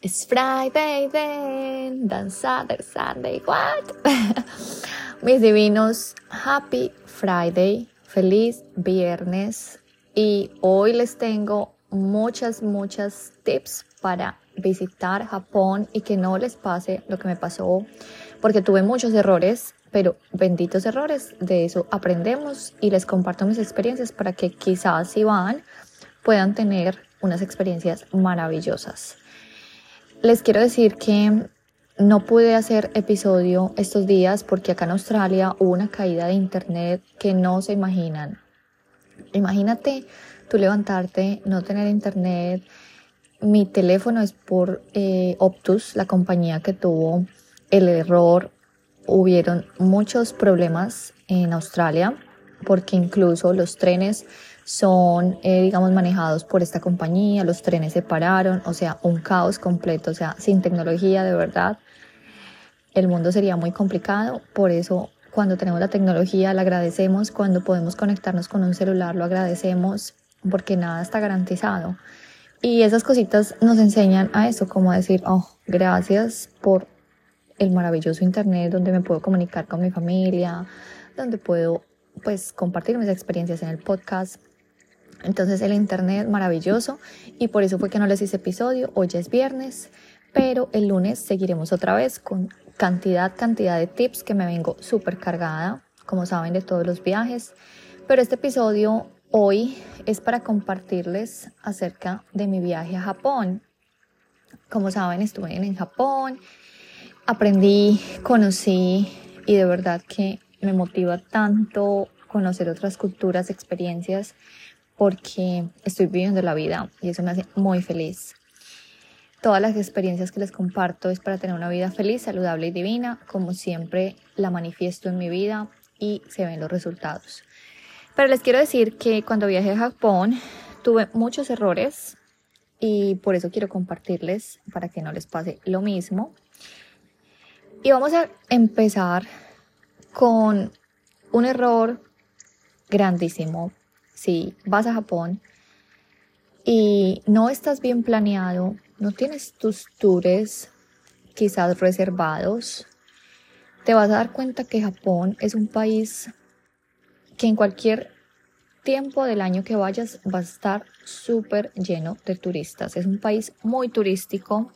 It's Friday then, then Saturday, Sunday, what? Mis divinos, happy Friday, feliz viernes. Y hoy les tengo muchas, muchas tips para visitar Japón y que no les pase lo que me pasó, porque tuve muchos errores, pero benditos errores, de eso aprendemos y les comparto mis experiencias para que quizás si van puedan tener unas experiencias maravillosas. Les quiero decir que no pude hacer episodio estos días porque acá en Australia hubo una caída de internet que no se imaginan. Imagínate tú levantarte, no tener internet. Mi teléfono es por eh, Optus, la compañía que tuvo el error. Hubieron muchos problemas en Australia porque incluso los trenes son, eh, digamos, manejados por esta compañía, los trenes se pararon, o sea, un caos completo, o sea, sin tecnología de verdad, el mundo sería muy complicado, por eso cuando tenemos la tecnología la agradecemos, cuando podemos conectarnos con un celular lo agradecemos, porque nada está garantizado. Y esas cositas nos enseñan a eso, como decir, oh, gracias por el maravilloso Internet donde me puedo comunicar con mi familia, donde puedo pues compartir mis experiencias en el podcast, entonces el internet maravilloso y por eso fue que no les hice episodio. Hoy es viernes, pero el lunes seguiremos otra vez con cantidad, cantidad de tips que me vengo súper cargada, como saben, de todos los viajes. Pero este episodio hoy es para compartirles acerca de mi viaje a Japón. Como saben, estuve en Japón, aprendí, conocí y de verdad que me motiva tanto conocer otras culturas, experiencias porque estoy viviendo la vida y eso me hace muy feliz. Todas las experiencias que les comparto es para tener una vida feliz, saludable y divina. Como siempre, la manifiesto en mi vida y se ven los resultados. Pero les quiero decir que cuando viajé a Japón tuve muchos errores y por eso quiero compartirles para que no les pase lo mismo. Y vamos a empezar con un error grandísimo si vas a Japón y no estás bien planeado, no tienes tus tours quizás reservados, te vas a dar cuenta que Japón es un país que en cualquier tiempo del año que vayas va a estar súper lleno de turistas. Es un país muy turístico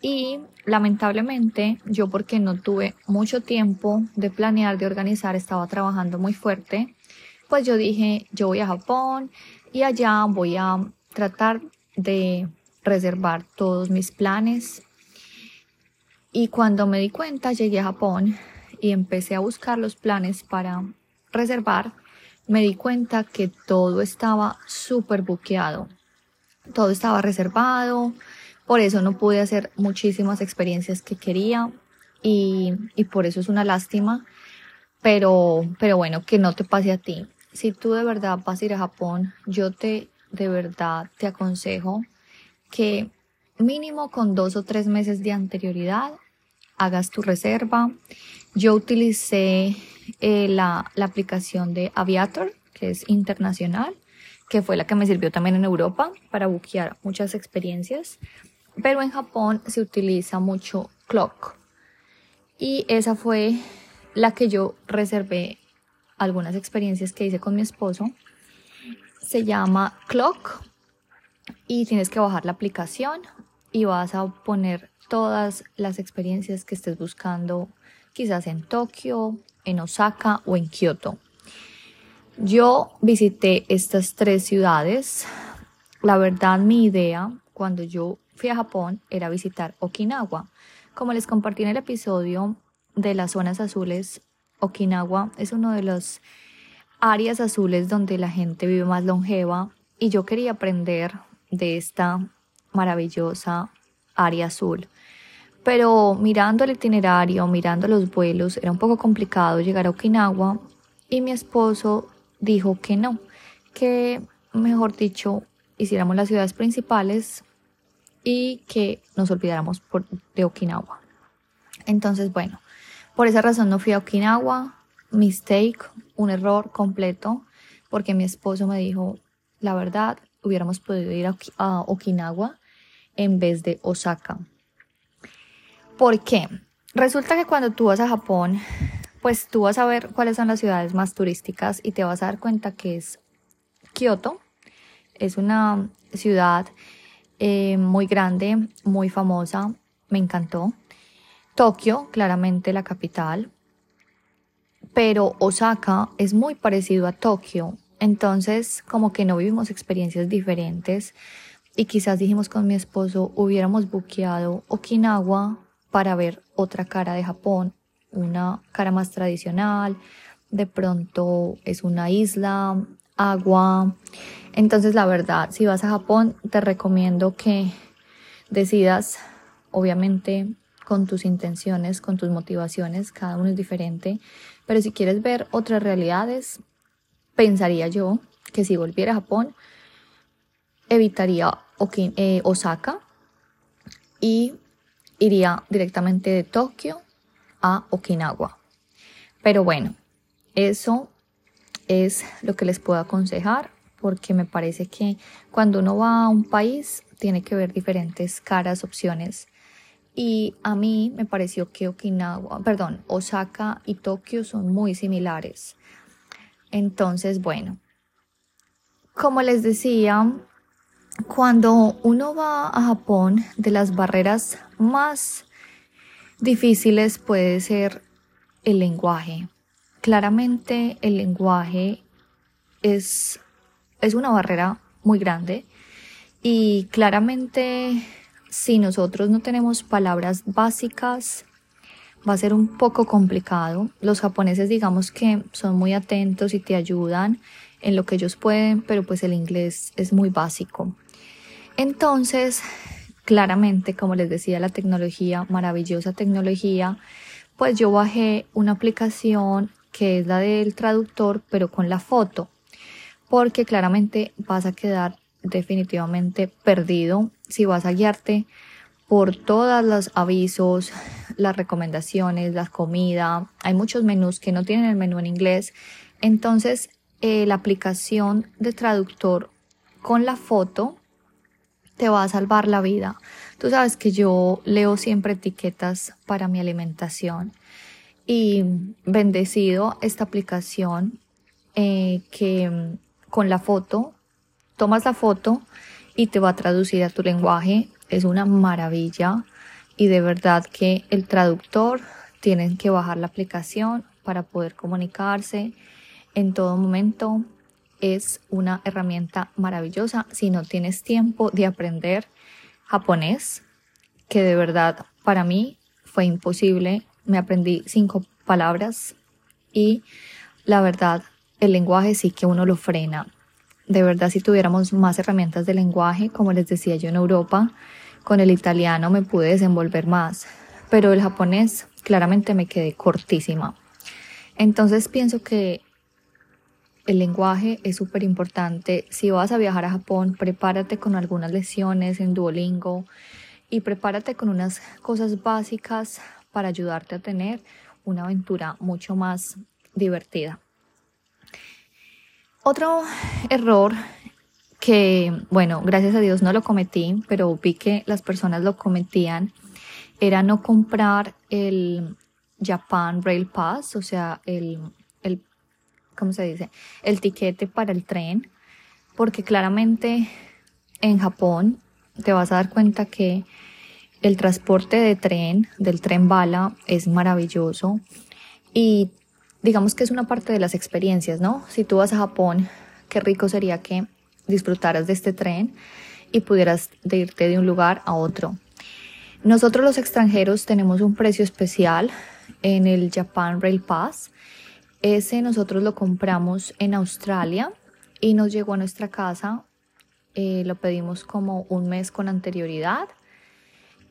y lamentablemente yo porque no tuve mucho tiempo de planear, de organizar, estaba trabajando muy fuerte pues yo dije, yo voy a Japón y allá voy a tratar de reservar todos mis planes. Y cuando me di cuenta, llegué a Japón y empecé a buscar los planes para reservar, me di cuenta que todo estaba súper buqueado. Todo estaba reservado, por eso no pude hacer muchísimas experiencias que quería y, y por eso es una lástima. Pero, pero bueno, que no te pase a ti si tú de verdad vas a ir a Japón, yo te de verdad te aconsejo que mínimo con dos o tres meses de anterioridad hagas tu reserva. Yo utilicé eh, la, la aplicación de Aviator, que es internacional, que fue la que me sirvió también en Europa para buquear muchas experiencias. Pero en Japón se utiliza mucho Clock. Y esa fue la que yo reservé algunas experiencias que hice con mi esposo. Se llama Clock y tienes que bajar la aplicación y vas a poner todas las experiencias que estés buscando, quizás en Tokio, en Osaka o en Kioto. Yo visité estas tres ciudades. La verdad, mi idea cuando yo fui a Japón era visitar Okinawa. Como les compartí en el episodio de las zonas azules, Okinawa es uno de los áreas azules donde la gente vive más longeva y yo quería aprender de esta maravillosa área azul. Pero mirando el itinerario, mirando los vuelos, era un poco complicado llegar a Okinawa y mi esposo dijo que no, que mejor dicho, hiciéramos las ciudades principales y que nos olvidáramos de Okinawa. Entonces, bueno, por esa razón no fui a Okinawa. Mistake, un error completo, porque mi esposo me dijo, la verdad, hubiéramos podido ir a, Okinawa en vez de Osaka. ¿Por qué? Resulta que cuando tú vas a Japón, pues tú vas a ver cuáles son las ciudades más turísticas y te vas a dar cuenta que es Kioto. Es una ciudad eh, muy grande, muy famosa, me encantó. Tokio, claramente la capital, pero Osaka es muy parecido a Tokio, entonces como que no vivimos experiencias diferentes y quizás dijimos con mi esposo hubiéramos buqueado Okinawa para ver otra cara de Japón, una cara más tradicional, de pronto es una isla, agua. Entonces la verdad, si vas a Japón, te recomiendo que decidas, obviamente, con tus intenciones, con tus motivaciones, cada uno es diferente, pero si quieres ver otras realidades, pensaría yo que si volviera a Japón, evitaría eh, Osaka y iría directamente de Tokio a Okinawa. Pero bueno, eso es lo que les puedo aconsejar porque me parece que cuando uno va a un país tiene que ver diferentes caras, opciones y a mí me pareció que Okinawa, perdón, Osaka y Tokio son muy similares. Entonces, bueno, como les decía, cuando uno va a Japón, de las barreras más difíciles puede ser el lenguaje. Claramente el lenguaje es, es una barrera muy grande y claramente si nosotros no tenemos palabras básicas, va a ser un poco complicado. Los japoneses digamos que son muy atentos y te ayudan en lo que ellos pueden, pero pues el inglés es muy básico. Entonces, claramente, como les decía, la tecnología, maravillosa tecnología, pues yo bajé una aplicación que es la del traductor, pero con la foto, porque claramente vas a quedar definitivamente perdido si vas a guiarte por todos los avisos, las recomendaciones, la comida. Hay muchos menús que no tienen el menú en inglés. Entonces, eh, la aplicación de traductor con la foto te va a salvar la vida. Tú sabes que yo leo siempre etiquetas para mi alimentación y bendecido esta aplicación eh, que con la foto tomas la foto y te va a traducir a tu lenguaje. Es una maravilla y de verdad que el traductor tienen que bajar la aplicación para poder comunicarse en todo momento. Es una herramienta maravillosa si no tienes tiempo de aprender japonés, que de verdad para mí fue imposible. Me aprendí cinco palabras y la verdad el lenguaje sí que uno lo frena de verdad si tuviéramos más herramientas de lenguaje, como les decía yo en Europa, con el italiano me pude desenvolver más, pero el japonés claramente me quedé cortísima. Entonces pienso que el lenguaje es súper importante. Si vas a viajar a Japón, prepárate con algunas lecciones en Duolingo y prepárate con unas cosas básicas para ayudarte a tener una aventura mucho más divertida. Otro error que, bueno, gracias a Dios no lo cometí, pero vi que las personas lo cometían, era no comprar el Japan Rail Pass, o sea, el, el, ¿cómo se dice? El tiquete para el tren, porque claramente en Japón te vas a dar cuenta que el transporte de tren, del tren bala, es maravilloso y digamos que es una parte de las experiencias, ¿no? Si tú vas a Japón, qué rico sería que disfrutaras de este tren y pudieras irte de un lugar a otro. Nosotros los extranjeros tenemos un precio especial en el Japan Rail Pass. Ese nosotros lo compramos en Australia y nos llegó a nuestra casa. Eh, lo pedimos como un mes con anterioridad.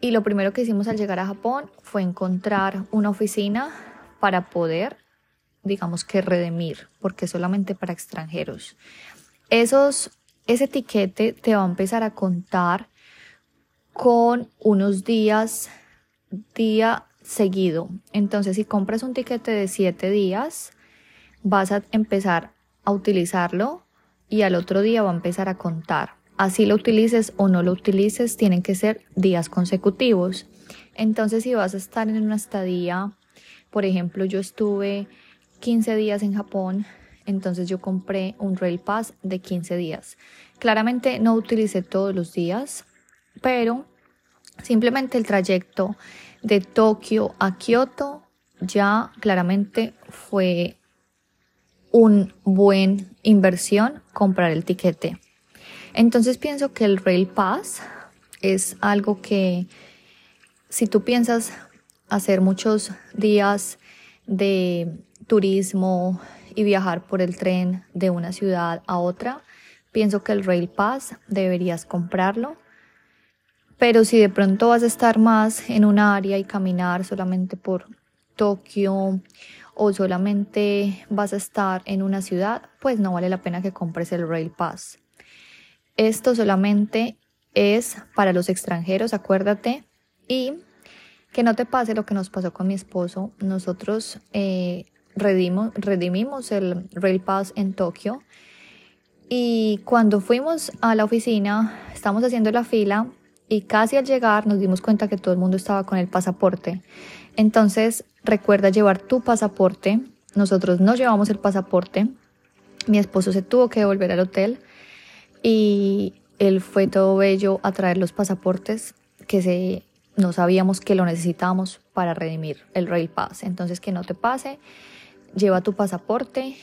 Y lo primero que hicimos al llegar a Japón fue encontrar una oficina para poder digamos que redimir, porque solamente para extranjeros. Esos, ese etiquete te va a empezar a contar con unos días, día seguido. Entonces, si compras un tiquete de siete días, vas a empezar a utilizarlo y al otro día va a empezar a contar. Así lo utilices o no lo utilices, tienen que ser días consecutivos. Entonces, si vas a estar en una estadía, por ejemplo, yo estuve 15 días en Japón, entonces yo compré un Rail Pass de 15 días. Claramente no utilicé todos los días, pero simplemente el trayecto de Tokio a Kioto ya claramente fue un buen inversión comprar el tiquete. Entonces pienso que el Rail Pass es algo que si tú piensas hacer muchos días de turismo y viajar por el tren de una ciudad a otra, pienso que el Rail Pass deberías comprarlo. Pero si de pronto vas a estar más en un área y caminar solamente por Tokio o solamente vas a estar en una ciudad, pues no vale la pena que compres el Rail Pass. Esto solamente es para los extranjeros, acuérdate. Y que no te pase lo que nos pasó con mi esposo. Nosotros eh, redimimos el Rail Pass en Tokio. Y cuando fuimos a la oficina, estamos haciendo la fila y casi al llegar nos dimos cuenta que todo el mundo estaba con el pasaporte. Entonces, recuerda llevar tu pasaporte. Nosotros no llevamos el pasaporte. Mi esposo se tuvo que volver al hotel y él fue todo bello a traer los pasaportes que se, no sabíamos que lo necesitábamos para redimir el Rail Pass. Entonces que no te pase, lleva tu pasaporte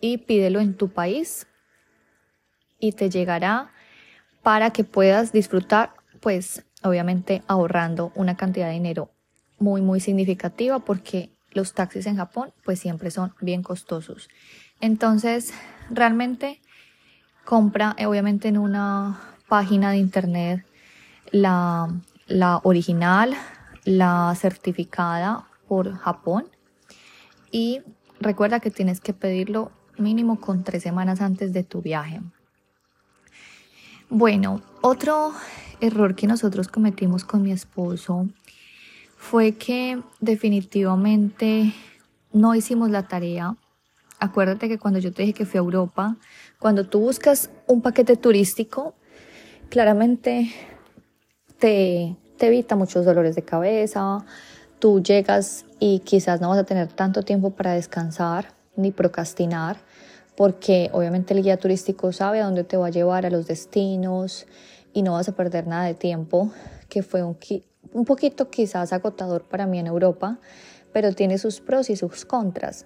y pídelo en tu país y te llegará para que puedas disfrutar, pues obviamente ahorrando una cantidad de dinero muy muy significativa porque los taxis en Japón pues siempre son bien costosos. Entonces realmente compra eh, obviamente en una página de internet la, la original, la certificada por Japón y recuerda que tienes que pedirlo mínimo con tres semanas antes de tu viaje. Bueno, otro error que nosotros cometimos con mi esposo fue que definitivamente no hicimos la tarea acuérdate que cuando yo te dije que fui a Europa, cuando tú buscas un paquete turístico, claramente te, te evita muchos dolores de cabeza, tú llegas y quizás no vas a tener tanto tiempo para descansar ni procrastinar, porque obviamente el guía turístico sabe a dónde te va a llevar, a los destinos, y no vas a perder nada de tiempo, que fue un, un poquito quizás agotador para mí en Europa, pero tiene sus pros y sus contras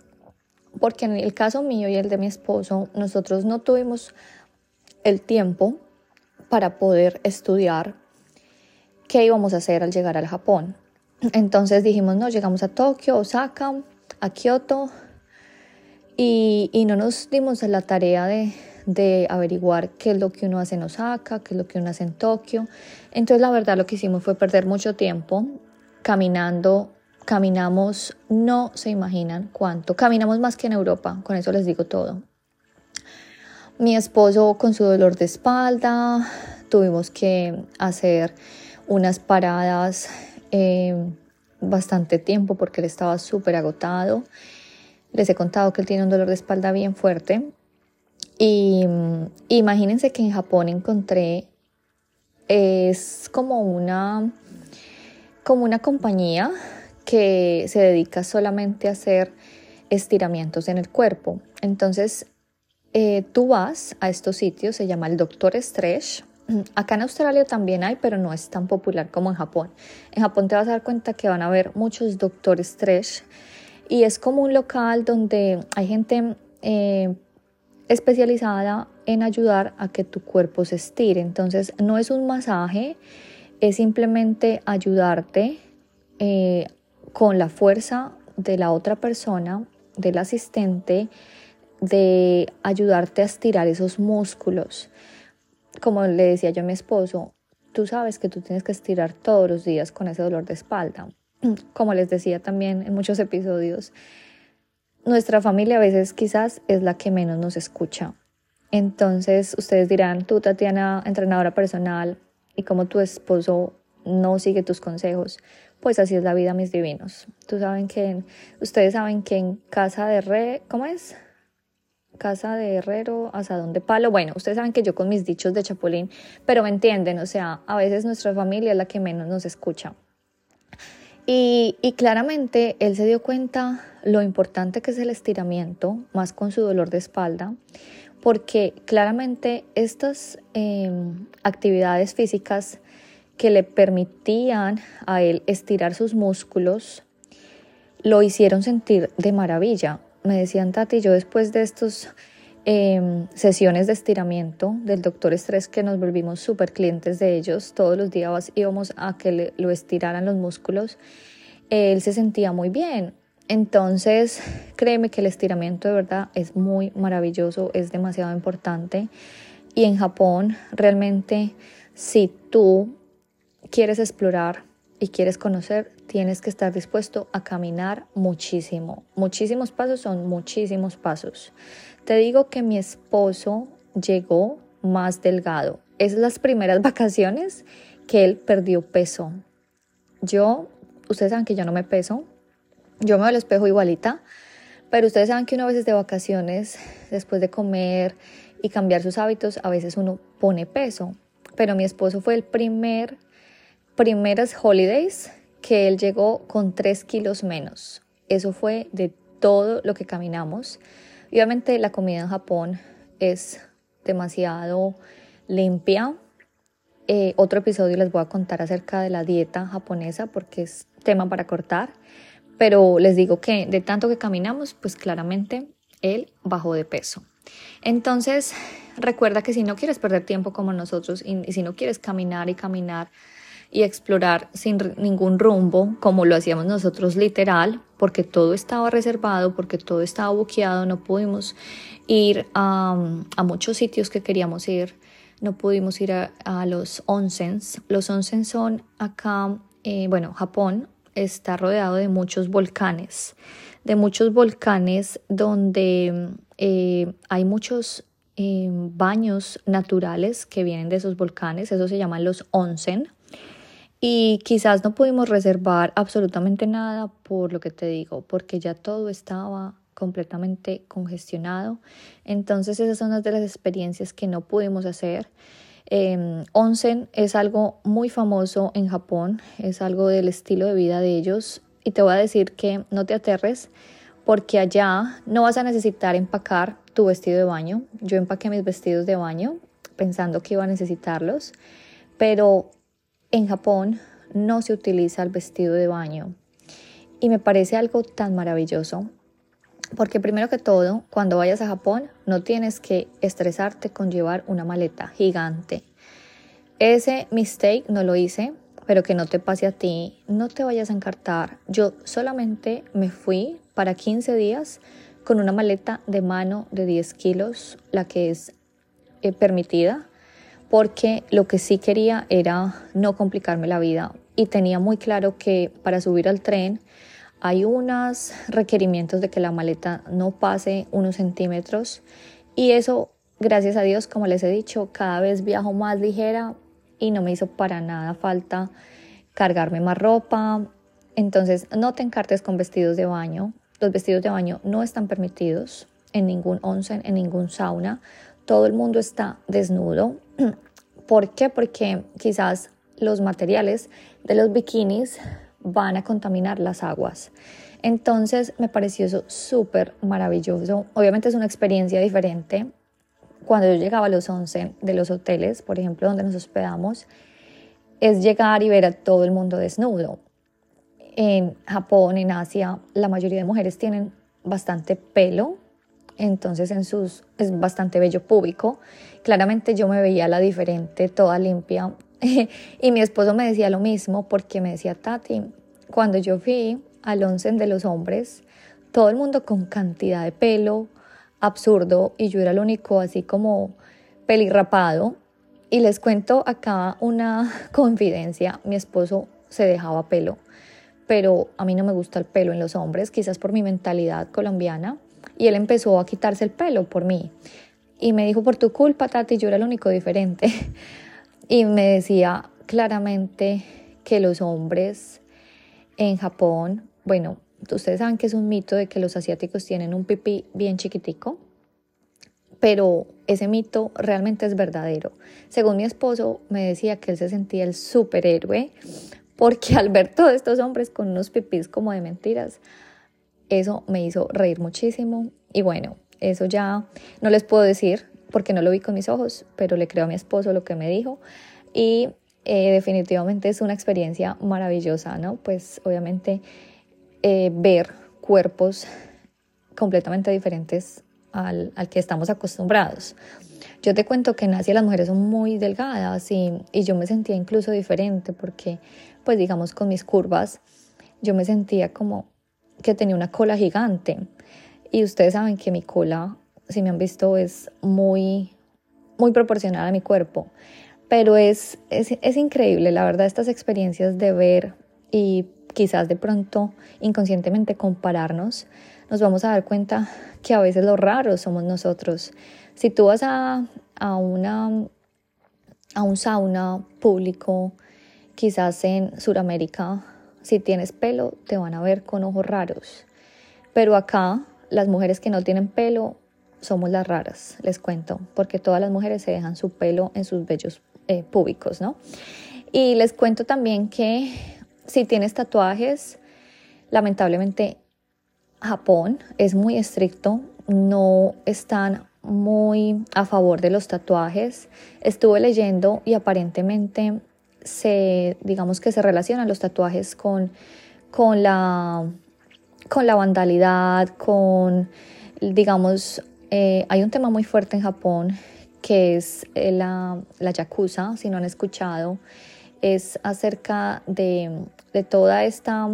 porque en el caso mío y el de mi esposo, nosotros no tuvimos el tiempo para poder estudiar qué íbamos a hacer al llegar al Japón. Entonces dijimos, no, llegamos a Tokio, Osaka, a Kioto y, y no nos dimos la tarea de, de averiguar qué es lo que uno hace en Osaka, qué es lo que uno hace en Tokio. Entonces la verdad lo que hicimos fue perder mucho tiempo caminando Caminamos, no se imaginan cuánto. Caminamos más que en Europa, con eso les digo todo. Mi esposo con su dolor de espalda, tuvimos que hacer unas paradas eh, bastante tiempo porque él estaba súper agotado. Les he contado que él tiene un dolor de espalda bien fuerte. Y mm, imagínense que en Japón encontré, es como una, como una compañía que se dedica solamente a hacer estiramientos en el cuerpo. Entonces, eh, tú vas a estos sitios, se llama el Doctor Stretch. Acá en Australia también hay, pero no es tan popular como en Japón. En Japón te vas a dar cuenta que van a haber muchos Doctor Stretch y es como un local donde hay gente eh, especializada en ayudar a que tu cuerpo se estire. Entonces, no es un masaje, es simplemente ayudarte eh, con la fuerza de la otra persona, del asistente, de ayudarte a estirar esos músculos. Como le decía yo a mi esposo, tú sabes que tú tienes que estirar todos los días con ese dolor de espalda. Como les decía también en muchos episodios, nuestra familia a veces quizás es la que menos nos escucha. Entonces ustedes dirán, tú Tatiana, entrenadora personal, y como tu esposo no sigue tus consejos, pues así es la vida, mis divinos. Tú saben que, ustedes saben que en casa de re, ¿cómo es? casa de herrero, asadón de palo. Bueno, ustedes saben que yo con mis dichos de chapulín, pero me entienden, o sea, a veces nuestra familia es la que menos nos escucha. Y, y, claramente él se dio cuenta lo importante que es el estiramiento, más con su dolor de espalda, porque claramente estas em, actividades físicas que le permitían a él estirar sus músculos, lo hicieron sentir de maravilla. Me decían, Tati, yo después de estos em, sesiones de estiramiento del doctor Estrés que nos volvimos súper clientes de ellos, todos los días íbamos a que lo estiraran los músculos, él se sentía muy bien. Entonces, créeme que el estiramiento de verdad es muy maravilloso, es demasiado importante. Y en Japón, realmente, si tú quieres explorar y quieres conocer, tienes que estar dispuesto a caminar muchísimo. Muchísimos pasos son muchísimos pasos. Te digo que mi esposo llegó más delgado. Es las primeras vacaciones que él perdió peso. Yo, ustedes saben que yo no me peso, yo me veo al espejo igualita, pero ustedes saben que uno a veces de vacaciones, después de comer y cambiar sus hábitos, a veces uno pone peso. Pero mi esposo fue el primer, primeras holidays que él llegó con 3 kilos menos. Eso fue de todo lo que caminamos. obviamente la comida en Japón es demasiado limpia. Eh, otro episodio les voy a contar acerca de la dieta japonesa porque es tema para cortar. Pero les digo que de tanto que caminamos, pues claramente él bajó de peso. Entonces, recuerda que si no quieres perder tiempo como nosotros y, si no quieres caminar y caminar y explorar sin ningún rumbo, como lo hacíamos nosotros literal, porque todo estaba reservado, porque todo estaba buqueado, no pudimos ir a, muchos sitios que queríamos ir, no pudimos ir a, los onsens. Los onsens son acá, eh, bueno, Japón, está rodeado de muchos volcanes, de muchos volcanes donde eh, hay muchos eh, baños naturales que vienen de esos volcanes, eso se llaman los onsen. Y quizás no pudimos reservar absolutamente nada por lo que te digo, porque ya todo estaba completamente congestionado. Entonces esas son las de las experiencias que no pudimos hacer. Eh, onsen es algo muy famoso en Japón, es algo del estilo de vida de ellos y te voy a decir que no te aterres porque allá no vas a necesitar empacar tu vestido de baño. Yo empaqué mis vestidos de baño pensando que iba a necesitarlos, pero en Japón no se utiliza el vestido de baño y me parece algo tan maravilloso porque primero que todo, cuando vayas a Japón, no tienes que estresarte con llevar una maleta gigante. Ese mistake no lo hice, pero que no te pase a ti, no te vayas a encartar. Yo solamente me fui para 15 días con una maleta de mano de 10 kilos, la que es eh, permitida, porque lo que sí quería era no complicarme la vida y tenía muy claro que para subir al tren hay unos requerimientos de que la maleta no pase unos centímetros y eso, gracias a Dios, como les he dicho, cada vez viajo más ligera y no me hizo para nada falta cargarme más ropa. Entonces, no te encartes con vestidos de baño. Los vestidos de baño no están permitidos en ningún onsen, en ningún sauna. Todo el mundo está desnudo. ¿Por qué? Porque quizás los materiales de los bikinis van a contaminar las aguas. Entonces me pareció eso súper maravilloso. Obviamente es una experiencia diferente. Cuando yo llegaba a los 11 de los hoteles, por ejemplo, donde nos hospedamos, es llegar y ver a todo el mundo desnudo. En Japón, en Asia, la mayoría de mujeres tienen bastante pelo, entonces en sus es bastante bello público. Claramente yo me veía la diferente, toda limpia, y mi esposo me decía lo mismo porque me decía, Tati, cuando yo fui al onsen de los hombres, todo el mundo con cantidad de pelo absurdo y yo era el único así como pelirrapado. Y les cuento acá una confidencia, mi esposo se dejaba pelo, pero a mí no me gusta el pelo en los hombres, quizás por mi mentalidad colombiana, y él empezó a quitarse el pelo por mí. Y me dijo, por tu culpa, Tati, yo era el único diferente. Y me decía claramente que los hombres en Japón, bueno, ustedes saben que es un mito de que los asiáticos tienen un pipí bien chiquitico. pero ese mito realmente es verdadero. Según mi esposo, me decía que él se sentía el superhéroe porque al ver todos estos hombres con unos pipís como de mentiras, eso me hizo reír muchísimo y bueno, eso ya no les puedo decir porque no lo vi con mis ojos, pero le creo a mi esposo lo que me dijo y eh, definitivamente es una experiencia maravillosa, ¿no? Pues obviamente eh, ver cuerpos completamente diferentes al, al, que estamos acostumbrados. Yo te cuento que en Asia las mujeres son muy delgadas y, y yo me sentía incluso diferente porque, pues digamos, con mis curvas, yo me sentía como que tenía una cola gigante. Y ustedes saben que mi cola, si me han visto, es muy, muy proporcional a mi cuerpo. Pero es, es, es increíble, la verdad, estas experiencias de ver y quizás de pronto inconscientemente compararnos, nos vamos a dar cuenta que a veces lo raro somos nosotros. Si tú vas a, a, una, a un sauna público, quizás en Sudamérica, si tienes pelo, te van a ver con ojos raros. Pero acá, las mujeres que no tienen pelo, somos las raras, les cuento, porque todas las mujeres se dejan su pelo en sus vellos eh, públicos, ¿no? Y les cuento también que si tienes tatuajes, lamentablemente Japón es muy estricto, no están muy a favor de los tatuajes. Estuve leyendo y aparentemente se, digamos que se relacionan los tatuajes con, con, la, con la vandalidad, con, digamos, eh, hay un tema muy fuerte en Japón que es eh, la, la yakuza, si no han escuchado, es acerca de, de toda esta,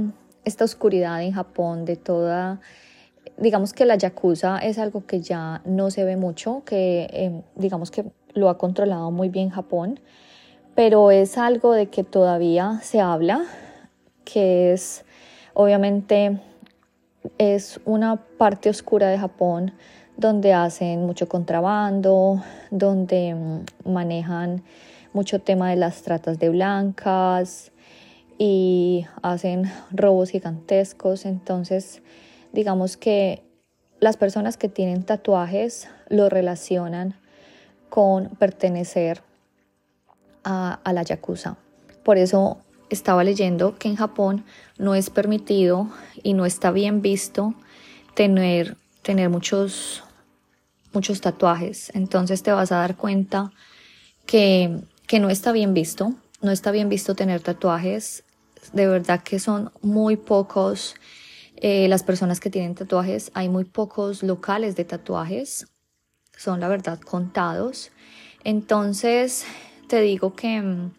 esta oscuridad en Japón, de toda digamos que la yakuza es algo que ya no se ve mucho, que eh, digamos que lo ha controlado muy bien Japón, pero es algo de que todavía se habla, que es obviamente es una parte oscura de Japón donde hacen mucho contrabando, donde mm, manejan mucho tema de las tratas de blancas y hacen robos gigantescos. Entonces, digamos que las personas que tienen tatuajes lo relacionan con pertenecer a, a la yakuza. Por eso estaba leyendo que en Japón no es permitido y no está bien visto tener, tener muchos muchos tatuajes. Entonces te vas a dar cuenta que, que no está bien visto, no está bien visto tener tatuajes. De verdad que son muy pocos eh, las personas que tienen tatuajes. Hay muy pocos locales de tatuajes. Son la verdad contados. Entonces te digo que, mm,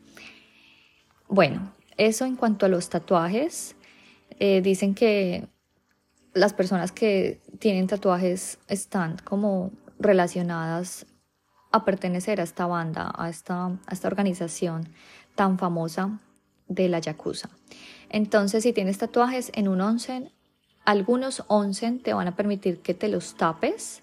bueno, eso en cuanto a los tatuajes. Eh, dicen que las personas que tienen tatuajes están como relacionadas a pertenecer a esta banda, a esta, esta organización tan famosa de la Yakuza. Entonces, si tienes tatuajes en un onsen, algunos onsen te van a permitir que te los tapes,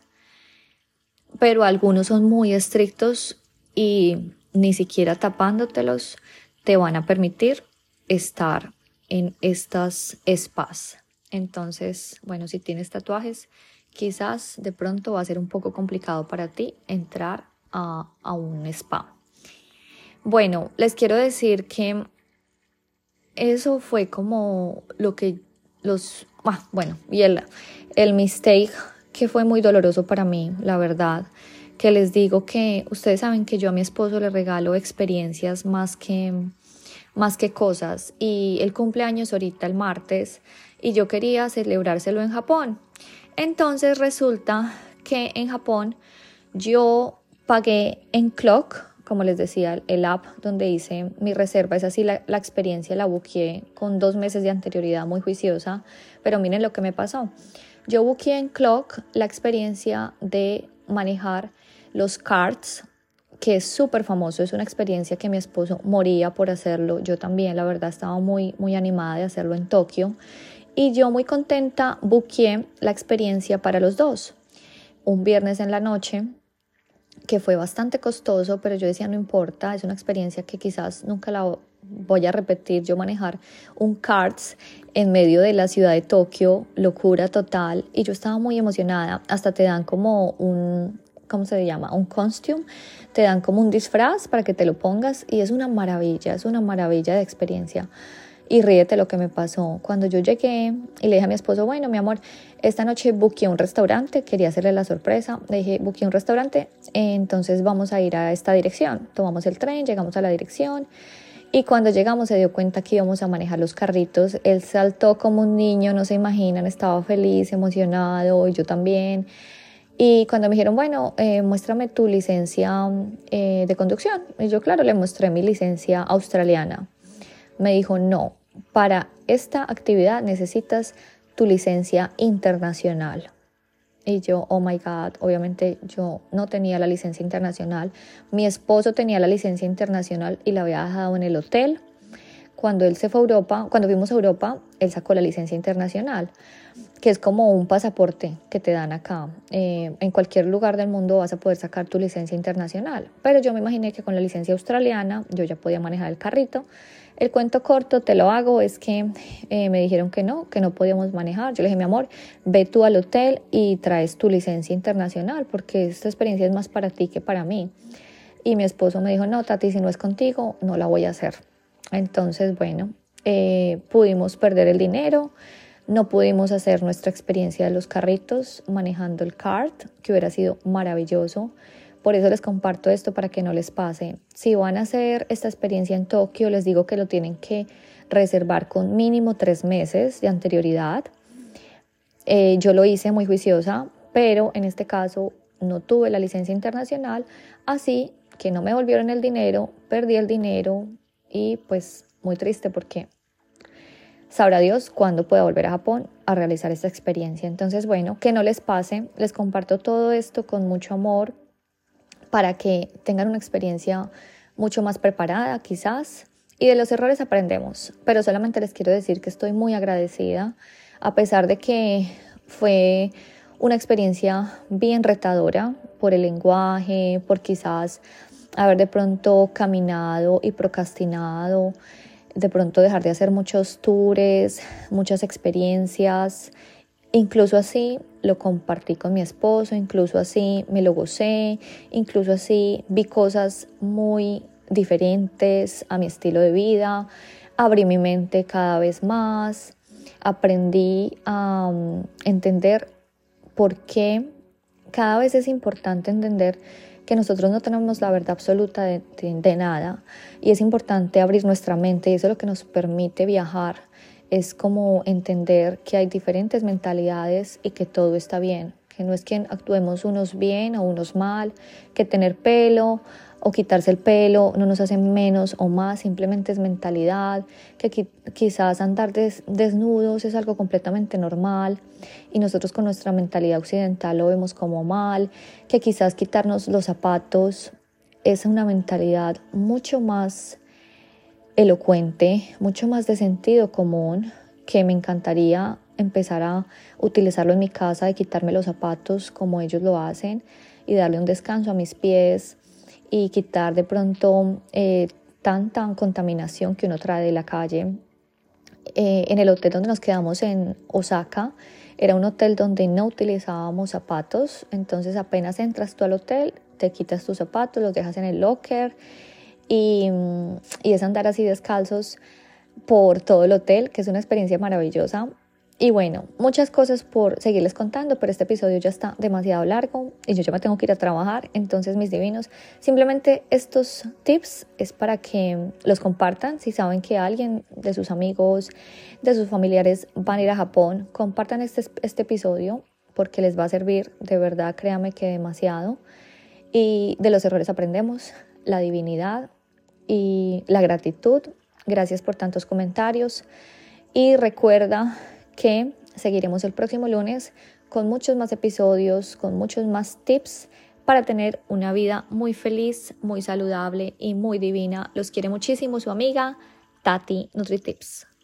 pero algunos son muy estrictos y ni siquiera tapándotelos te van a permitir estar en estas spas. Entonces, bueno, si tienes tatuajes, quizás de pronto va a ser un poco complicado para ti entrar a, un spa. Bueno, les quiero decir que eso fue como lo que los, ah, bueno, y el, el mistake que fue muy doloroso para mí, la verdad, que les digo que ustedes saben que yo a mi esposo le regalo experiencias más que, más que cosas y el cumpleaños ahorita el martes y yo quería celebrárselo en Japón entonces resulta que en Japón yo pagué en Clock, como les decía, el app donde hice mi reserva. Es así, la, la experiencia la buqueé con dos meses de anterioridad muy juiciosa, pero miren lo que me pasó. Yo buqueé en Clock la experiencia de manejar los carts, que es súper famoso, es una experiencia que mi esposo moría por hacerlo, yo también, la verdad, estaba muy, muy animada de hacerlo en Tokio. Y yo muy contenta buqueé la experiencia para los dos. Un viernes en la noche, que fue bastante costoso, pero yo decía no importa, es una experiencia que quizás nunca la voy a repetir, yo manejar un karts en medio de la ciudad de Tokio, locura total, y yo estaba muy emocionada, hasta te dan como un ¿cómo se llama? Un costume, te dan como un disfraz para que te lo pongas y es una maravilla, es una maravilla de experiencia. Y ríete lo que me pasó. Cuando yo llegué y le dije a mi esposo, bueno, mi amor, esta noche buqué un restaurante, quería hacerle la sorpresa. Le dije, buqué un restaurante, entonces vamos a ir a esta dirección. Tomamos el tren, llegamos a la dirección. Y cuando llegamos se dio cuenta que íbamos a manejar los carritos. Él saltó como un niño, no se imaginan, estaba feliz, emocionado, y yo también. Y cuando me dijeron, bueno, eh, muéstrame tu licencia eh, de conducción. Yo, claro, le mostré mi licencia australiana. Me dijo, no, para esta actividad necesitas tu licencia internacional. Y yo, oh my God, obviamente yo no tenía la licencia internacional. Mi esposo tenía la licencia internacional y la había dejado en el hotel. Cuando él se fue a Europa, cuando fuimos a Europa, él sacó la licencia internacional que es como un pasaporte que te dan acá. Eh, en cualquier lugar del mundo vas a poder sacar tu licencia internacional. Pero yo me imaginé que con la licencia australiana yo ya podía manejar el carrito. El cuento corto, te lo hago, es que eh, me dijeron que no, que no podíamos manejar. Yo le dije, mi amor, ve tú al hotel y traes tu licencia internacional, porque esta experiencia es más para ti que para mí. Y mi esposo me dijo, no, Tati, si no es contigo, no la voy a hacer. Entonces, bueno, eh, pudimos perder el dinero. No pudimos hacer nuestra experiencia de los carritos manejando el kart, que hubiera sido maravilloso. Por eso les comparto esto para que no les pase. Si van a hacer esta experiencia en Tokio, les digo que lo tienen que reservar con mínimo tres meses de anterioridad. Eh, yo lo hice muy juiciosa, pero en este caso no tuve la licencia internacional, así que no me volvieron el dinero, perdí el dinero y pues muy triste porque Sabrá Dios cuándo pueda volver a Japón a realizar esta experiencia. Entonces, bueno, que no les pase. Les comparto todo esto con mucho amor para que tengan una experiencia mucho más preparada, quizás. Y de los errores aprendemos. Pero solamente les quiero decir que estoy muy agradecida, a pesar de que fue una experiencia bien retadora por el lenguaje, por quizás haber de pronto caminado y procrastinado de pronto dejar de hacer muchos tours, muchas experiencias. Incluso así lo compartí con mi esposo, incluso así me lo gocé, incluso así vi cosas muy diferentes a mi estilo de vida, abrí mi mente cada vez más, aprendí a um, entender por qué. Cada vez es importante entender que nosotros no tenemos la verdad absoluta de, nada y es importante abrir nuestra mente y eso es lo que nos permite viajar. Es como entender que hay diferentes mentalidades y que todo está bien, que no es que actuemos unos bien o unos mal, que tener pelo o quitarse el pelo no nos hace menos o más, simplemente es mentalidad, que quizás andar desnudos es algo completamente normal. Y nosotros con nuestra mentalidad occidental lo vemos como mal, que quizás quitarnos los zapatos es una mentalidad mucho más elocuente, mucho más de sentido común, que me encantaría empezar a utilizarlo en mi casa, de quitarme los zapatos como ellos lo hacen y darle un descanso a mis pies y quitar de pronto eh, tanta contaminación que uno trae de la calle. Eh, en el hotel donde nos quedamos en Osaka, era un hotel donde no utilizábamos zapatos, entonces apenas entras tú al hotel, te quitas tus zapatos, los dejas en el locker y, y es andar así descalzos por todo el hotel, que es una experiencia maravillosa. Y bueno, muchas cosas por seguirles contando, pero este episodio ya está demasiado largo y yo ya me tengo que ir a trabajar. Entonces, mis divinos, simplemente estos tips es para que los compartan. Si saben que alguien de sus amigos, de sus familiares van a ir a Japón, compartan este, este episodio porque les va a servir, de verdad, créame que demasiado. Y de los errores aprendemos, la divinidad y la gratitud. Gracias por tantos comentarios. Y recuerda que seguiremos el próximo lunes con muchos más episodios, con muchos más tips para tener una vida muy feliz, muy saludable y muy divina. Los quiere muchísimo su amiga Tati NutriTips.